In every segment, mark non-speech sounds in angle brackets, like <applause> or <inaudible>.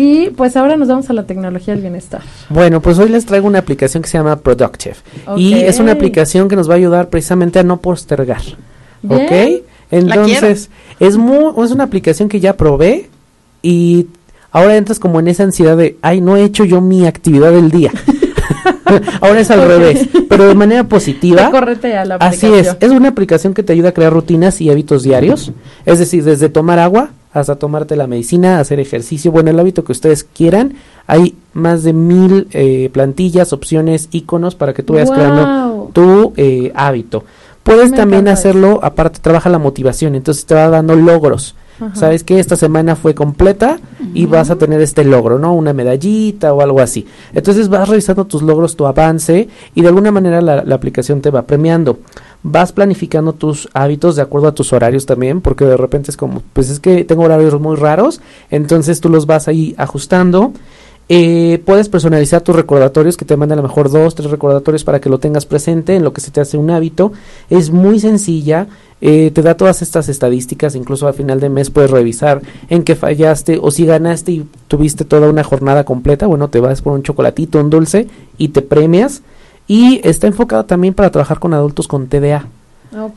Y pues ahora nos vamos a la tecnología del bienestar. Bueno, pues hoy les traigo una aplicación que se llama Productive. Y es una aplicación que nos va a ayudar precisamente a no postergar. ¿Ok? Entonces, es, muy, es una aplicación que ya probé y ahora entras como en esa ansiedad de, ay, no he hecho yo mi actividad del día. <laughs> <laughs> ahora es al revés, pero de manera positiva. Correte la Así es, es una aplicación que te ayuda a crear rutinas y hábitos diarios, es decir, desde tomar agua hasta tomarte la medicina, hacer ejercicio, bueno, el hábito que ustedes quieran. Hay más de mil eh, plantillas, opciones, iconos para que tú vayas creando tu eh, hábito. Puedes también hacerlo, aparte trabaja la motivación, entonces te va dando logros. Sabes que esta semana fue completa y vas a tener este logro, ¿no? Una medallita o algo así. Entonces vas revisando tus logros, tu avance y de alguna manera la, la aplicación te va premiando vas planificando tus hábitos de acuerdo a tus horarios también, porque de repente es como, pues es que tengo horarios muy raros, entonces tú los vas ahí ajustando eh, puedes personalizar tus recordatorios, que te manden a lo mejor dos, tres recordatorios para que lo tengas presente en lo que se te hace un hábito. Es muy sencilla, eh, te da todas estas estadísticas, incluso al final de mes puedes revisar en qué fallaste o si ganaste y tuviste toda una jornada completa, bueno, te vas por un chocolatito, un dulce y te premias. Y está enfocado también para trabajar con adultos con TDA.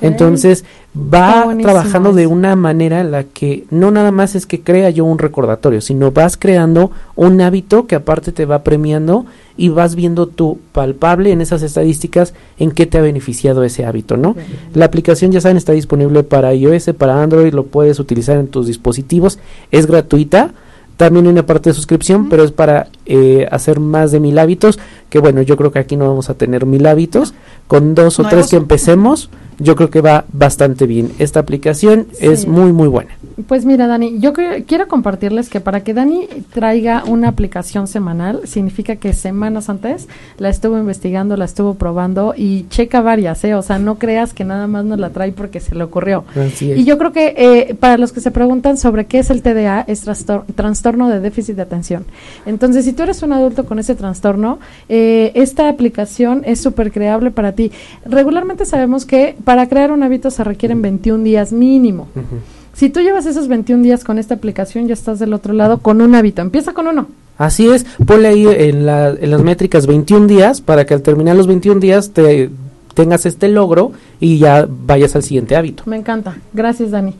Entonces va trabajando de una manera en la que no nada más es que crea yo un recordatorio, sino vas creando un hábito que aparte te va premiando y vas viendo tú palpable en esas estadísticas en qué te ha beneficiado ese hábito, ¿no? La aplicación ya saben está disponible para iOS, para Android, lo puedes utilizar en tus dispositivos, es gratuita. También hay una parte de suscripción, pero es para eh, hacer más de mil hábitos, que bueno, yo creo que aquí no vamos a tener mil hábitos. Con dos o tres que empecemos, yo creo que va bastante bien. Esta aplicación es muy, muy buena. Pues mira, Dani, yo quiero compartirles que para que Dani traiga una aplicación semanal, significa que semanas antes la estuvo investigando, la estuvo probando y checa varias, ¿eh? O sea, no creas que nada más nos la trae porque se le ocurrió. Y yo creo que eh, para los que se preguntan sobre qué es el TDA, es trastorno de déficit de atención. Entonces, si tú eres un adulto con ese trastorno, eh, esta aplicación es súper creable para ti. Regularmente sabemos que para crear un hábito se requieren 21 días mínimo. Si tú llevas esos 21 días con esta aplicación, ya estás del otro lado con un hábito. Empieza con uno. Así es, ponle ahí en, en las métricas 21 días para que al terminar los 21 días te tengas este logro y ya vayas al siguiente hábito. Me encanta. Gracias, Dani.